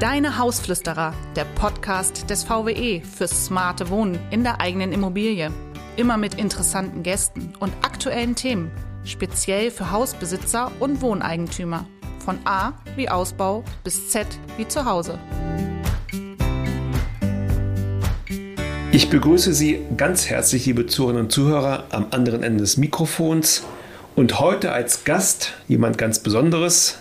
Deine Hausflüsterer, der Podcast des VWE fürs smarte Wohnen in der eigenen Immobilie. Immer mit interessanten Gästen und aktuellen Themen, speziell für Hausbesitzer und Wohneigentümer. Von A wie Ausbau bis Z wie Zuhause. Ich begrüße Sie ganz herzlich, liebe Zuhörerinnen und Zuhörer, am anderen Ende des Mikrofons. Und heute als Gast jemand ganz Besonderes,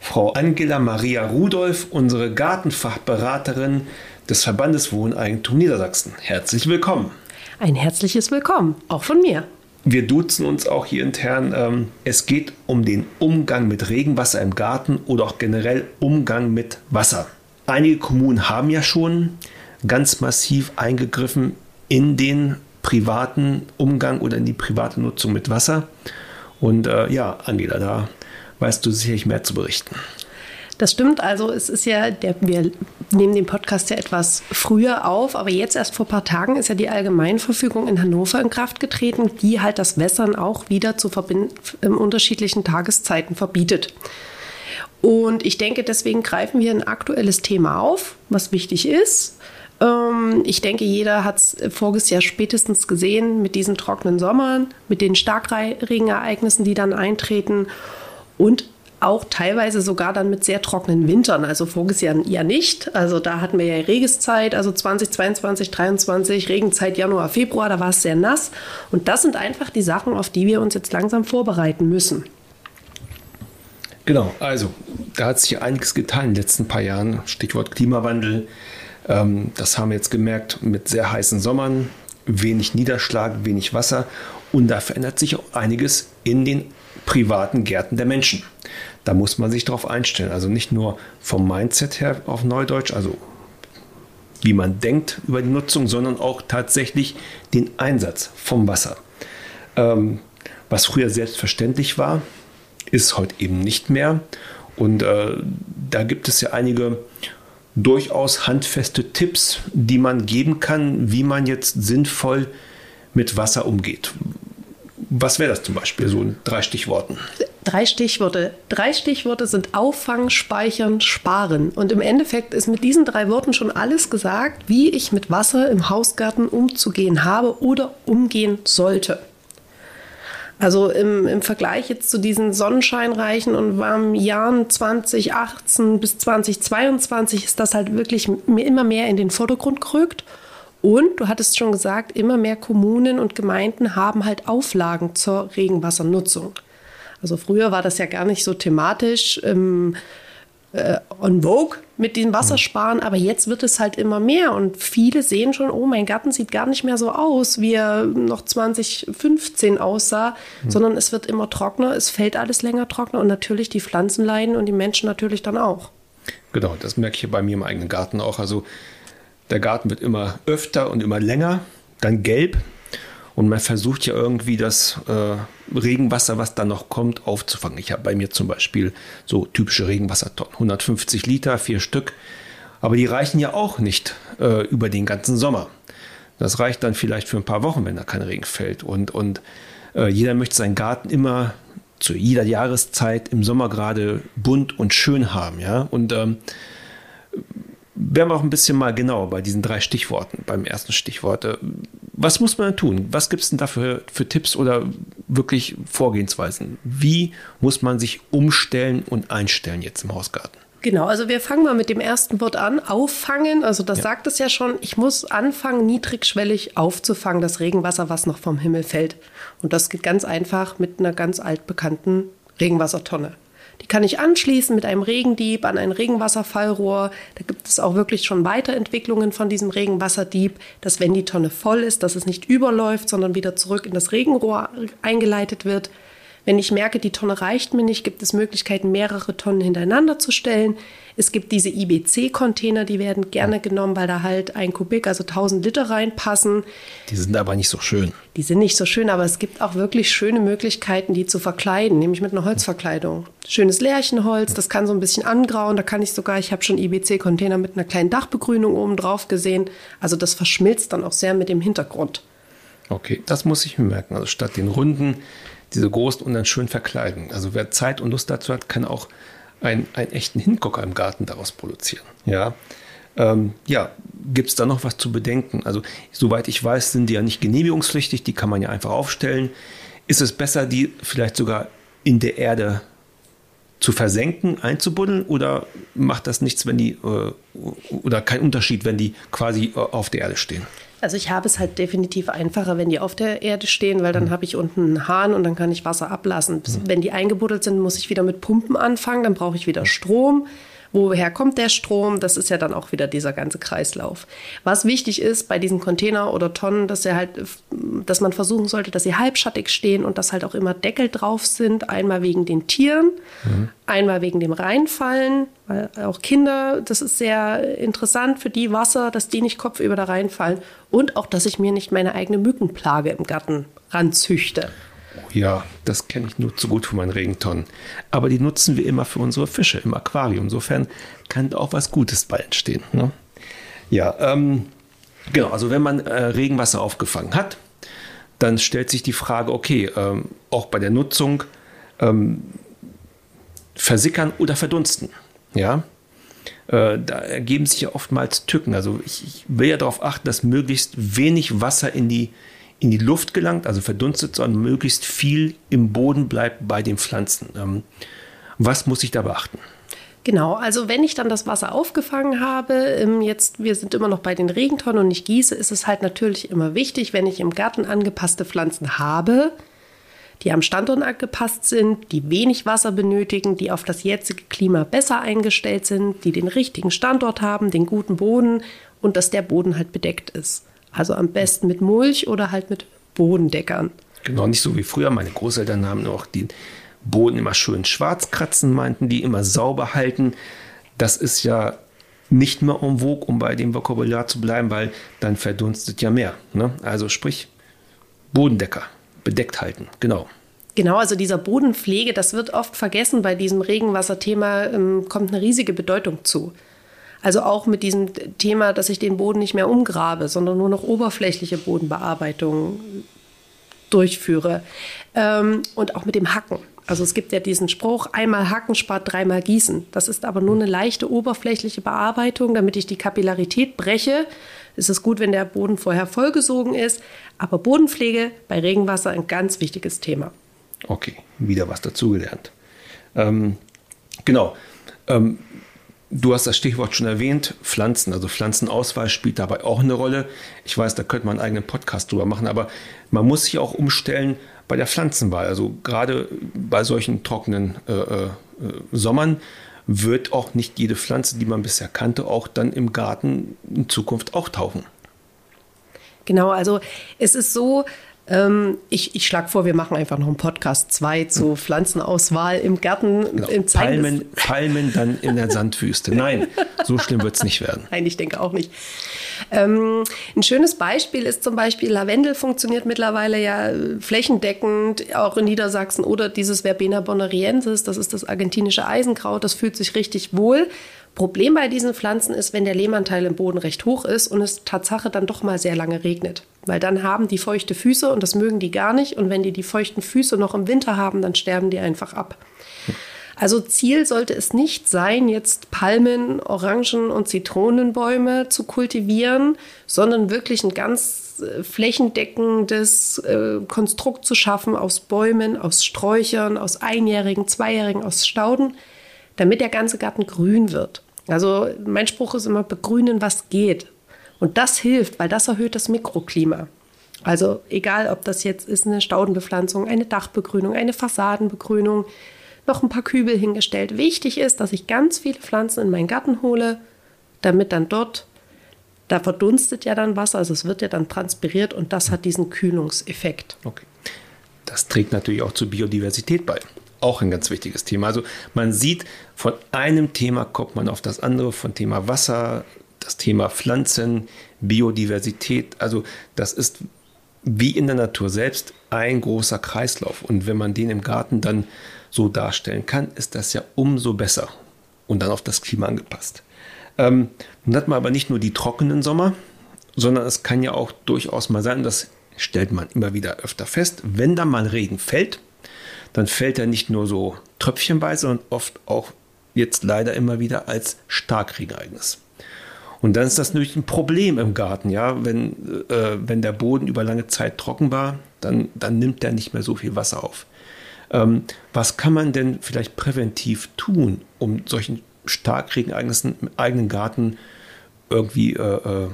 Frau Angela Maria Rudolph, unsere Gartenfachberaterin des Verbandes Wohneigentum Niedersachsen. Herzlich willkommen. Ein herzliches Willkommen, auch von mir. Wir duzen uns auch hier intern. Ähm, es geht um den Umgang mit Regenwasser im Garten oder auch generell Umgang mit Wasser. Einige Kommunen haben ja schon ganz massiv eingegriffen in den privaten Umgang oder in die private Nutzung mit Wasser. Und äh, ja, Angela, da weißt du sicherlich mehr zu berichten. Das stimmt. Also es ist ja, der, wir nehmen den Podcast ja etwas früher auf, aber jetzt erst vor ein paar Tagen ist ja die Allgemeinverfügung in Hannover in Kraft getreten, die halt das Wässern auch wieder zu in unterschiedlichen Tageszeiten verbietet. Und ich denke, deswegen greifen wir ein aktuelles Thema auf, was wichtig ist. Ähm, ich denke, jeder hat es voriges Jahr spätestens gesehen mit diesen trockenen Sommern, mit den Starkregenereignissen, die dann eintreten und auch teilweise sogar dann mit sehr trockenen Wintern. Also voriges ja nicht. Also da hatten wir ja Regeszeit, also 2022, 2023, Regenzeit Januar, Februar, da war es sehr nass. Und das sind einfach die Sachen, auf die wir uns jetzt langsam vorbereiten müssen. Genau, also da hat sich einiges getan in den letzten paar Jahren. Stichwort Klimawandel. Ähm, das haben wir jetzt gemerkt mit sehr heißen Sommern, wenig Niederschlag, wenig Wasser. Und da verändert sich auch einiges in den privaten Gärten der Menschen. Da muss man sich darauf einstellen. Also nicht nur vom Mindset her auf Neudeutsch, also wie man denkt über die Nutzung, sondern auch tatsächlich den Einsatz vom Wasser. Ähm, was früher selbstverständlich war, ist heute eben nicht mehr. Und äh, da gibt es ja einige durchaus handfeste Tipps, die man geben kann, wie man jetzt sinnvoll mit Wasser umgeht. Was wäre das zum Beispiel, so in drei Stichworten? Drei Stichworte. Drei Stichworte sind Auffangen, Speichern, Sparen. Und im Endeffekt ist mit diesen drei Worten schon alles gesagt, wie ich mit Wasser im Hausgarten umzugehen habe oder umgehen sollte. Also im, im Vergleich jetzt zu diesen sonnenscheinreichen und warmen Jahren 2018 bis 2022 ist das halt wirklich immer mehr in den Vordergrund gerückt. Und du hattest schon gesagt, immer mehr Kommunen und Gemeinden haben halt Auflagen zur Regenwassernutzung. Also früher war das ja gar nicht so thematisch ähm, äh, on vogue mit dem Wassersparen, aber jetzt wird es halt immer mehr und viele sehen schon, oh, mein Garten sieht gar nicht mehr so aus, wie er noch 2015 aussah, mhm. sondern es wird immer trockener, es fällt alles länger trockener und natürlich die Pflanzen leiden und die Menschen natürlich dann auch. Genau, das merke ich bei mir im eigenen Garten auch. Also der Garten wird immer öfter und immer länger, dann gelb. Und man versucht ja irgendwie das äh, Regenwasser, was da noch kommt, aufzufangen. Ich habe bei mir zum Beispiel so typische Regenwassertonnen, 150 Liter, vier Stück. Aber die reichen ja auch nicht äh, über den ganzen Sommer. Das reicht dann vielleicht für ein paar Wochen, wenn da kein Regen fällt. Und, und äh, jeder möchte seinen Garten immer zu jeder Jahreszeit im Sommer gerade bunt und schön haben. Ja? Und ähm, werden wir auch ein bisschen mal genauer bei diesen drei Stichworten, beim ersten Stichwort. Äh, was muss man tun? Was gibt es denn dafür für Tipps oder wirklich Vorgehensweisen? Wie muss man sich umstellen und einstellen jetzt im Hausgarten? Genau, also wir fangen mal mit dem ersten Wort an. Auffangen, also das ja. sagt es ja schon. Ich muss anfangen, niedrigschwellig aufzufangen, das Regenwasser, was noch vom Himmel fällt. Und das geht ganz einfach mit einer ganz altbekannten Regenwassertonne. Die kann ich anschließen mit einem Regendieb an ein Regenwasserfallrohr. Da gibt es auch wirklich schon Weiterentwicklungen von diesem Regenwasserdieb, dass wenn die Tonne voll ist, dass es nicht überläuft, sondern wieder zurück in das Regenrohr eingeleitet wird. Wenn ich merke, die Tonne reicht mir nicht, gibt es Möglichkeiten, mehrere Tonnen hintereinander zu stellen. Es gibt diese IBC-Container, die werden gerne genommen, weil da halt ein Kubik, also 1000 Liter reinpassen. Die sind aber nicht so schön. Die sind nicht so schön, aber es gibt auch wirklich schöne Möglichkeiten, die zu verkleiden, nämlich mit einer Holzverkleidung. Schönes Lärchenholz, das kann so ein bisschen angrauen. Da kann ich sogar, ich habe schon IBC-Container mit einer kleinen Dachbegrünung oben drauf gesehen. Also das verschmilzt dann auch sehr mit dem Hintergrund. Okay, das muss ich mir merken. Also statt den runden diese großen und dann schön verkleiden. Also wer Zeit und Lust dazu hat, kann auch einen, einen echten Hingucker im Garten daraus produzieren. Ja, ähm, ja gibt es da noch was zu bedenken? Also, soweit ich weiß, sind die ja nicht genehmigungspflichtig, die kann man ja einfach aufstellen. Ist es besser, die vielleicht sogar in der Erde zu versenken, einzubuddeln oder macht das nichts, wenn die äh, oder kein Unterschied, wenn die quasi äh, auf der Erde stehen? Also ich habe es halt definitiv einfacher, wenn die auf der Erde stehen, weil dann mhm. habe ich unten einen Hahn und dann kann ich Wasser ablassen. Mhm. Wenn die eingebuddelt sind, muss ich wieder mit Pumpen anfangen, dann brauche ich wieder Strom. Woher kommt der Strom? Das ist ja dann auch wieder dieser ganze Kreislauf. Was wichtig ist bei diesen Container oder Tonnen, dass er halt, dass man versuchen sollte, dass sie halbschattig stehen und dass halt auch immer Deckel drauf sind. Einmal wegen den Tieren, mhm. einmal wegen dem Reinfallen, weil auch Kinder, das ist sehr interessant für die Wasser, dass die nicht kopfüber da reinfallen und auch, dass ich mir nicht meine eigene Mückenplage im Garten ranzüchte. Ja, das kenne ich nur zu gut für meinen Regentonnen. Aber die nutzen wir immer für unsere Fische im Aquarium. Insofern kann da auch was Gutes bei entstehen. Ne? Ja, ähm, genau. Also wenn man äh, Regenwasser aufgefangen hat, dann stellt sich die Frage, okay, ähm, auch bei der Nutzung ähm, versickern oder verdunsten. Ja, äh, da ergeben sich ja oftmals Tücken. Also ich, ich will ja darauf achten, dass möglichst wenig Wasser in die in die Luft gelangt, also verdunstet, sondern möglichst viel im Boden bleibt bei den Pflanzen. Ähm, was muss ich da beachten? Genau, also wenn ich dann das Wasser aufgefangen habe, ähm, jetzt, wir sind immer noch bei den Regentonnen und ich gieße, ist es halt natürlich immer wichtig, wenn ich im Garten angepasste Pflanzen habe, die am Standort angepasst sind, die wenig Wasser benötigen, die auf das jetzige Klima besser eingestellt sind, die den richtigen Standort haben, den guten Boden und dass der Boden halt bedeckt ist. Also am besten mit Mulch oder halt mit Bodendeckern. Genau, nicht so wie früher. Meine Großeltern haben auch den Boden immer schön schwarz kratzen, meinten die, immer sauber halten. Das ist ja nicht mehr en vogue, um bei dem Vokabular zu bleiben, weil dann verdunstet ja mehr. Ne? Also sprich, Bodendecker, bedeckt halten, genau. Genau, also dieser Bodenpflege, das wird oft vergessen bei diesem Regenwasserthema, ähm, kommt eine riesige Bedeutung zu. Also auch mit diesem Thema, dass ich den Boden nicht mehr umgrabe, sondern nur noch oberflächliche Bodenbearbeitung durchführe. Ähm, und auch mit dem Hacken. Also es gibt ja diesen Spruch, einmal hacken spart dreimal gießen. Das ist aber nur eine leichte oberflächliche Bearbeitung, damit ich die Kapillarität breche. Es ist gut, wenn der Boden vorher vollgesogen ist. Aber Bodenpflege bei Regenwasser ein ganz wichtiges Thema. Okay, wieder was dazugelernt. Ähm, genau. Ähm, Du hast das Stichwort schon erwähnt, Pflanzen. Also Pflanzenauswahl spielt dabei auch eine Rolle. Ich weiß, da könnte man einen eigenen Podcast drüber machen, aber man muss sich auch umstellen bei der Pflanzenwahl. Also gerade bei solchen trockenen äh, äh, Sommern wird auch nicht jede Pflanze, die man bisher kannte, auch dann im Garten in Zukunft auch tauchen. Genau, also es ist so, ähm, ich ich schlage vor, wir machen einfach noch einen Podcast 2 zu Pflanzenauswahl im Garten. Genau. Im Palmen, Palmen dann in der Sandwüste. Nein, so schlimm wird es nicht werden. Nein, ich denke auch nicht. Ähm, ein schönes Beispiel ist zum Beispiel, Lavendel funktioniert mittlerweile ja flächendeckend, auch in Niedersachsen, oder dieses Verbena bonariensis, das ist das argentinische Eisenkraut, das fühlt sich richtig wohl. Problem bei diesen Pflanzen ist, wenn der Lehmanteil im Boden recht hoch ist und es Tatsache dann doch mal sehr lange regnet. Weil dann haben die feuchte Füße und das mögen die gar nicht. Und wenn die die feuchten Füße noch im Winter haben, dann sterben die einfach ab. Also Ziel sollte es nicht sein, jetzt Palmen, Orangen und Zitronenbäume zu kultivieren, sondern wirklich ein ganz äh, flächendeckendes äh, Konstrukt zu schaffen aus Bäumen, aus Sträuchern, aus Einjährigen, Zweijährigen, aus Stauden, damit der ganze Garten grün wird. Also mein Spruch ist immer, begrünen, was geht. Und das hilft, weil das erhöht das Mikroklima. Also egal, ob das jetzt ist eine Staudenbepflanzung, eine Dachbegrünung, eine Fassadenbegrünung, noch ein paar Kübel hingestellt. Wichtig ist, dass ich ganz viele Pflanzen in meinen Garten hole, damit dann dort, da verdunstet ja dann Wasser, also es wird ja dann transpiriert und das hat diesen Kühlungseffekt. Okay. Das trägt natürlich auch zur Biodiversität bei. Auch ein ganz wichtiges Thema. Also man sieht, von einem Thema kommt man auf das andere, von Thema Wasser, das Thema Pflanzen, Biodiversität. Also das ist wie in der Natur selbst ein großer Kreislauf. Und wenn man den im Garten dann so darstellen kann, ist das ja umso besser und dann auf das Klima angepasst. Ähm, nun hat man aber nicht nur die trockenen Sommer, sondern es kann ja auch durchaus mal sein, das stellt man immer wieder öfter fest, wenn da mal Regen fällt, dann fällt er nicht nur so tröpfchenweise, sondern oft auch jetzt leider immer wieder als Starkregenereignis. Und dann ist das natürlich ein Problem im Garten, ja, wenn, äh, wenn der Boden über lange Zeit trocken war, dann, dann nimmt der nicht mehr so viel Wasser auf. Ähm, was kann man denn vielleicht präventiv tun, um solchen Starkregenereignissen im eigenen Garten irgendwie äh, äh,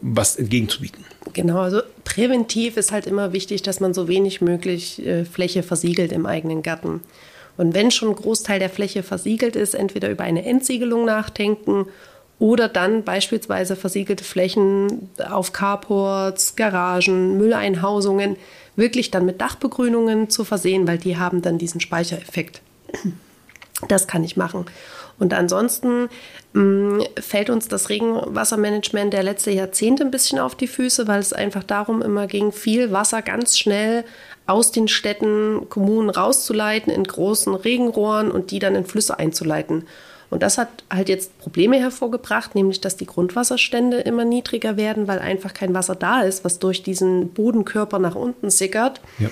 was entgegenzubieten? Genau, also präventiv ist halt immer wichtig, dass man so wenig möglich äh, Fläche versiegelt im eigenen Garten. Und wenn schon ein Großteil der Fläche versiegelt ist, entweder über eine Entsiegelung nachdenken oder dann beispielsweise versiegelte Flächen auf Carports, Garagen, Mülleinhausungen wirklich dann mit Dachbegrünungen zu versehen, weil die haben dann diesen Speichereffekt. Das kann ich machen. Und ansonsten mh, mm, fällt uns das Regenwassermanagement der letzten Jahrzehnte ein bisschen auf die Füße, weil es einfach darum immer ging, viel Wasser ganz schnell aus den Städten, Kommunen rauszuleiten in großen Regenrohren und die dann in Flüsse einzuleiten. Und das hat halt jetzt Probleme hervorgebracht, nämlich dass die Grundwasserstände immer niedriger werden, weil einfach kein Wasser da ist, was durch diesen Bodenkörper nach unten sickert. Ja.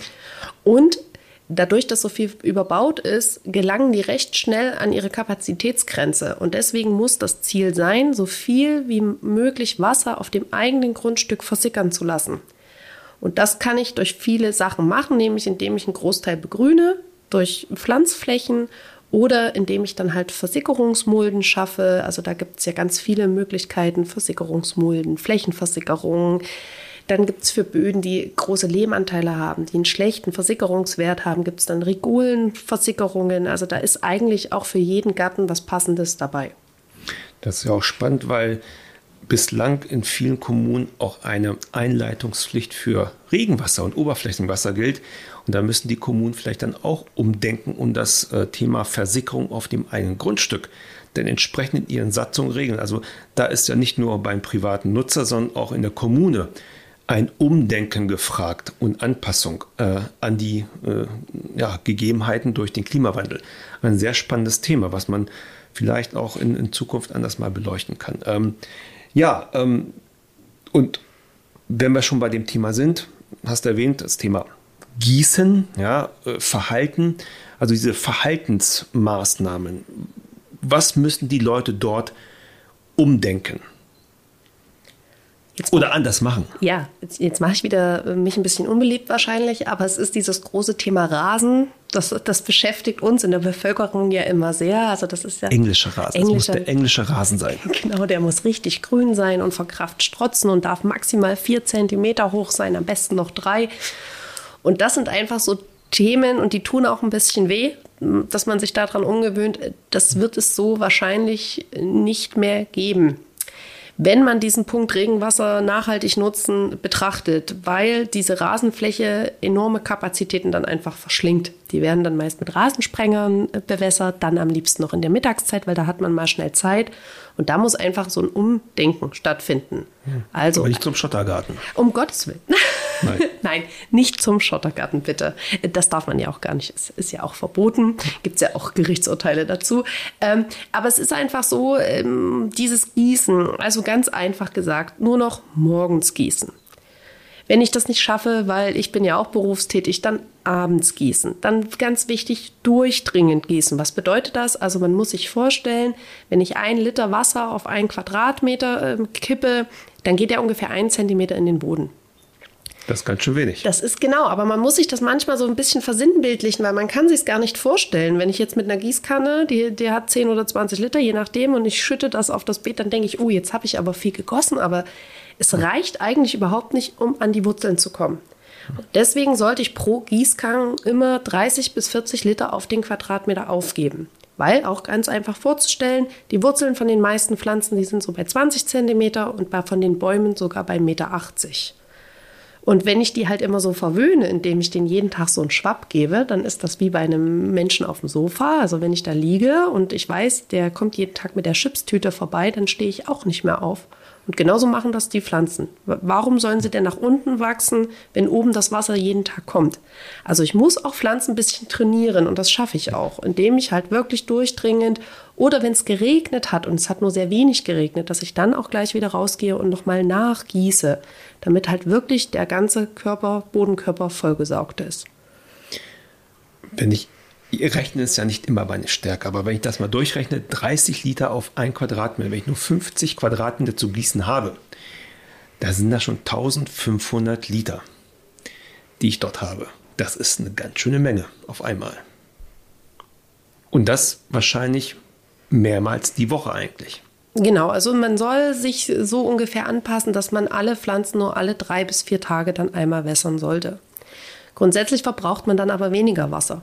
Und dadurch, dass so viel überbaut ist, gelangen die recht schnell an ihre Kapazitätsgrenze. Und deswegen muss das Ziel sein, so viel wie möglich Wasser auf dem eigenen Grundstück versickern zu lassen. Und das kann ich durch viele Sachen machen, nämlich indem ich einen Großteil begrüne, durch Pflanzflächen oder indem ich dann halt Versickerungsmulden schaffe. Also da gibt es ja ganz viele Möglichkeiten, Versickerungsmulden, Flächenversickerungen. Dann gibt es für Böden, die große Lehmanteile haben, die einen schlechten Versickerungswert haben, gibt es dann Regulenversickerungen. Also da ist eigentlich auch für jeden Garten was Passendes dabei. Das ist ja auch spannend, weil bislang in vielen Kommunen auch eine Einleitungspflicht für Regenwasser und Oberflächenwasser gilt. Und da müssen die Kommunen vielleicht dann auch umdenken und das äh, Thema Versickerung auf dem eigenen Grundstück denn entsprechend in ihren Satzungen regeln. Also da ist ja nicht nur beim privaten Nutzer, sondern auch in der Kommune ein Umdenken gefragt und Anpassung äh, an die äh, ja, Gegebenheiten durch den Klimawandel. Ein sehr spannendes Thema, was man vielleicht auch in, in Zukunft anders mal beleuchten kann. Ähm, ja, ähm, und wenn wir schon bei dem Thema sind, hast du erwähnt, das Thema Gießen, ja, äh, Verhalten, also diese Verhaltensmaßnahmen. Was müssen die Leute dort umdenken? Jetzt Oder anders machen. Ja, jetzt, jetzt mache ich wieder äh, mich ein bisschen unbeliebt wahrscheinlich, aber es ist dieses große Thema Rasen. Das, das beschäftigt uns in der Bevölkerung ja immer sehr. Also das ist ja englischer Rasen. Englischer, das muss der englische Rasen sein. Genau, der muss richtig grün sein und vor Kraft strotzen und darf maximal vier Zentimeter hoch sein, am besten noch drei. Und das sind einfach so Themen und die tun auch ein bisschen weh, dass man sich daran umgewöhnt. Das wird es so wahrscheinlich nicht mehr geben wenn man diesen Punkt Regenwasser nachhaltig nutzen betrachtet, weil diese Rasenfläche enorme Kapazitäten dann einfach verschlingt. Die werden dann meist mit Rasensprengern äh, bewässert, dann am liebsten noch in der Mittagszeit, weil da hat man mal schnell Zeit. Und da muss einfach so ein Umdenken stattfinden. Also, Aber nicht zum Schottergarten. Um Gottes Willen. Nein. Nein, nicht zum Schottergarten, bitte. Das darf man ja auch gar nicht. Es ist ja auch verboten. Gibt es ja auch Gerichtsurteile dazu. Ähm, aber es ist einfach so, ähm, dieses Gießen, also ganz einfach gesagt, nur noch morgens gießen. Wenn ich das nicht schaffe, weil ich bin ja auch berufstätig, dann abends gießen. Dann ganz wichtig, durchdringend gießen. Was bedeutet das? Also man muss sich vorstellen, wenn ich ein Liter Wasser auf einen Quadratmeter äh, kippe, dann geht er ungefähr einen Zentimeter in den Boden. Das ist ganz schön wenig. Das ist genau, aber man muss sich das manchmal so ein bisschen versinnbildlichen, weil man kann sich es gar nicht vorstellen. Wenn ich jetzt mit einer Gießkanne, die, die hat 10 oder 20 Liter, je nachdem, und ich schütte das auf das Beet, dann denke ich, oh, jetzt habe ich aber viel gegossen, aber es reicht eigentlich überhaupt nicht, um an die Wurzeln zu kommen. deswegen sollte ich pro Gießkanne immer 30 bis 40 Liter auf den Quadratmeter aufgeben. Weil auch ganz einfach vorzustellen, die Wurzeln von den meisten Pflanzen, die sind so bei 20 Zentimeter und bei, von den Bäumen sogar bei 1,80 Meter. Und wenn ich die halt immer so verwöhne, indem ich denen jeden Tag so einen Schwapp gebe, dann ist das wie bei einem Menschen auf dem Sofa. Also wenn ich da liege und ich weiß, der kommt jeden Tag mit der Chipstüte vorbei, dann stehe ich auch nicht mehr auf. Und genauso machen das die Pflanzen. Warum sollen sie denn nach unten wachsen, wenn oben das Wasser jeden Tag kommt? Also ich muss auch Pflanzen ein bisschen trainieren und das schaffe ich auch, indem ich halt wirklich durchdringend oder wenn es geregnet hat und es hat nur sehr wenig geregnet, dass ich dann auch gleich wieder rausgehe und nochmal nachgieße, damit halt wirklich der ganze Körper, Bodenkörper vollgesaugt ist. Wenn ich Rechnen ist ja nicht immer meine Stärke, aber wenn ich das mal durchrechne, 30 Liter auf ein Quadratmeter, wenn ich nur 50 Quadratmeter zu gießen habe, da sind das schon 1500 Liter, die ich dort habe. Das ist eine ganz schöne Menge auf einmal. Und das wahrscheinlich mehrmals die Woche eigentlich. Genau, also man soll sich so ungefähr anpassen, dass man alle Pflanzen nur alle drei bis vier Tage dann einmal wässern sollte. Grundsätzlich verbraucht man dann aber weniger Wasser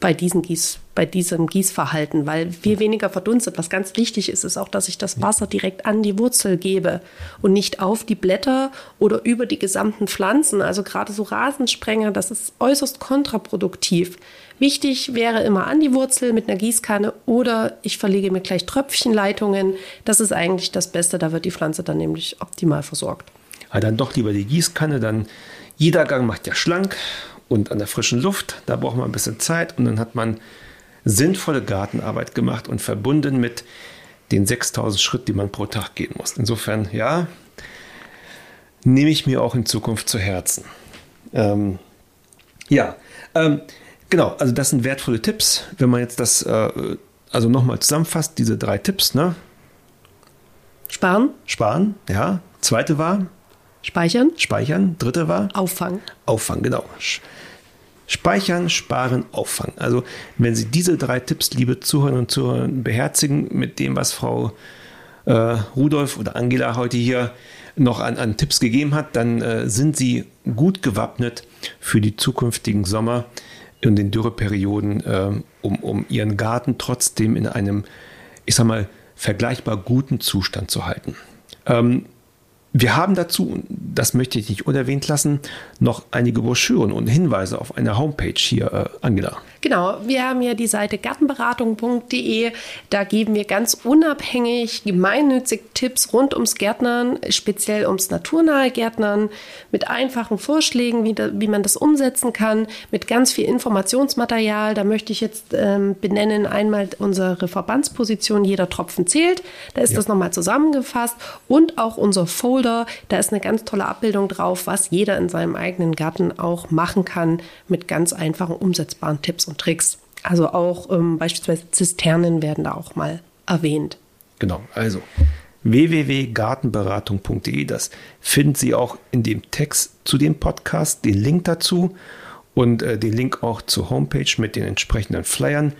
bei, diesen Gieß, bei diesem Gießverhalten, weil viel weniger verdunstet. Was ganz wichtig ist, ist auch, dass ich das Wasser direkt an die Wurzel gebe und nicht auf die Blätter oder über die gesamten Pflanzen. Also gerade so Rasensprenger, das ist äußerst kontraproduktiv. Wichtig wäre immer an die Wurzel mit einer Gießkanne oder ich verlege mir gleich Tröpfchenleitungen. Das ist eigentlich das Beste, da wird die Pflanze dann nämlich optimal versorgt. Ja, dann doch lieber die Gießkanne, dann jeder Gang macht ja schlank und an der frischen Luft. Da braucht man ein bisschen Zeit und dann hat man sinnvolle Gartenarbeit gemacht und verbunden mit den 6000 Schritt, die man pro Tag gehen muss. Insofern, ja, nehme ich mir auch in Zukunft zu Herzen. Ähm, ja, ähm, genau, also das sind wertvolle Tipps. Wenn man jetzt das äh, also nochmal zusammenfasst, diese drei Tipps, ne? Sparen. Sparen, ja. Zweite war? Speichern. Speichern. Dritte war? Auffangen. Auffangen, genau. Speichern, sparen, auffangen. Also wenn Sie diese drei Tipps, liebe Zuhörer und Zuhörer, beherzigen mit dem, was Frau äh, Rudolf oder Angela heute hier noch an, an Tipps gegeben hat, dann äh, sind Sie gut gewappnet für die zukünftigen Sommer und den Dürreperioden, äh, um, um Ihren Garten trotzdem in einem, ich sag mal, vergleichbar guten Zustand zu halten. Ähm, wir haben dazu, das möchte ich nicht unerwähnt lassen, noch einige Broschüren und Hinweise auf einer Homepage hier, äh, Angela. Genau, wir haben ja die Seite gartenberatung.de. Da geben wir ganz unabhängig, gemeinnützig Tipps rund ums Gärtnern, speziell ums naturnahe Gärtnern, mit einfachen Vorschlägen, wie, da, wie man das umsetzen kann, mit ganz viel Informationsmaterial. Da möchte ich jetzt ähm, benennen einmal unsere Verbandsposition Jeder Tropfen zählt. Da ist ja. das nochmal zusammengefasst und auch unser Folder. Da ist eine ganz tolle Abbildung drauf, was jeder in seinem eigenen Garten auch machen kann mit ganz einfachen umsetzbaren Tipps und Tricks. Also auch ähm, beispielsweise Zisternen werden da auch mal erwähnt. Genau, also www.gartenberatung.de, das finden Sie auch in dem Text zu dem Podcast, den Link dazu und äh, den Link auch zur Homepage mit den entsprechenden Flyern.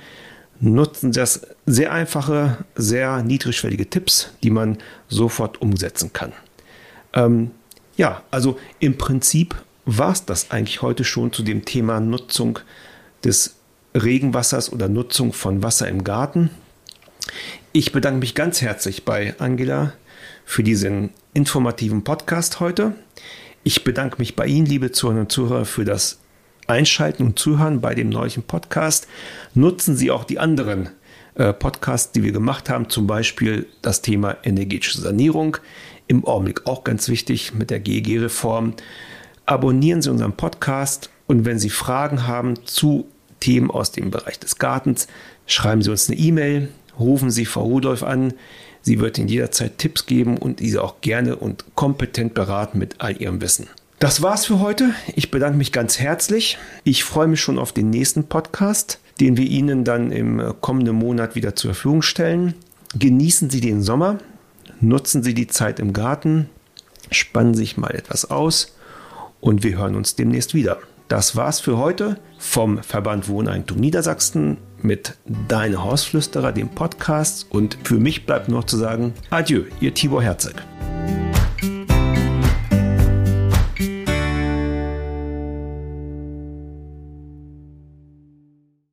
Nutzen Sie das sehr einfache, sehr niedrigschwellige Tipps, die man sofort umsetzen kann. Ähm, ja, also im Prinzip war es das eigentlich heute schon zu dem Thema Nutzung des Regenwassers oder Nutzung von Wasser im Garten. Ich bedanke mich ganz herzlich bei Angela für diesen informativen Podcast heute. Ich bedanke mich bei Ihnen, liebe Zuhörerinnen und Zuhörer, für das Einschalten und Zuhören bei dem neuen Podcast. Nutzen Sie auch die anderen äh, Podcasts, die wir gemacht haben, zum Beispiel das Thema energetische Sanierung. Im Augenblick auch ganz wichtig mit der GEG-Reform. Abonnieren Sie unseren Podcast und wenn Sie Fragen haben zu Themen aus dem Bereich des Gartens, schreiben Sie uns eine E-Mail, rufen Sie Frau Rudolf an. Sie wird Ihnen jederzeit Tipps geben und diese auch gerne und kompetent beraten mit all Ihrem Wissen. Das war's für heute. Ich bedanke mich ganz herzlich. Ich freue mich schon auf den nächsten Podcast, den wir Ihnen dann im kommenden Monat wieder zur Verfügung stellen. Genießen Sie den Sommer, nutzen Sie die Zeit im Garten, spannen sich mal etwas aus und wir hören uns demnächst wieder. Das war's für heute vom Verband Wohneigentum Niedersachsen mit Deine Hausflüsterer, dem Podcast. Und für mich bleibt noch zu sagen, adieu, ihr Tibor Herzog.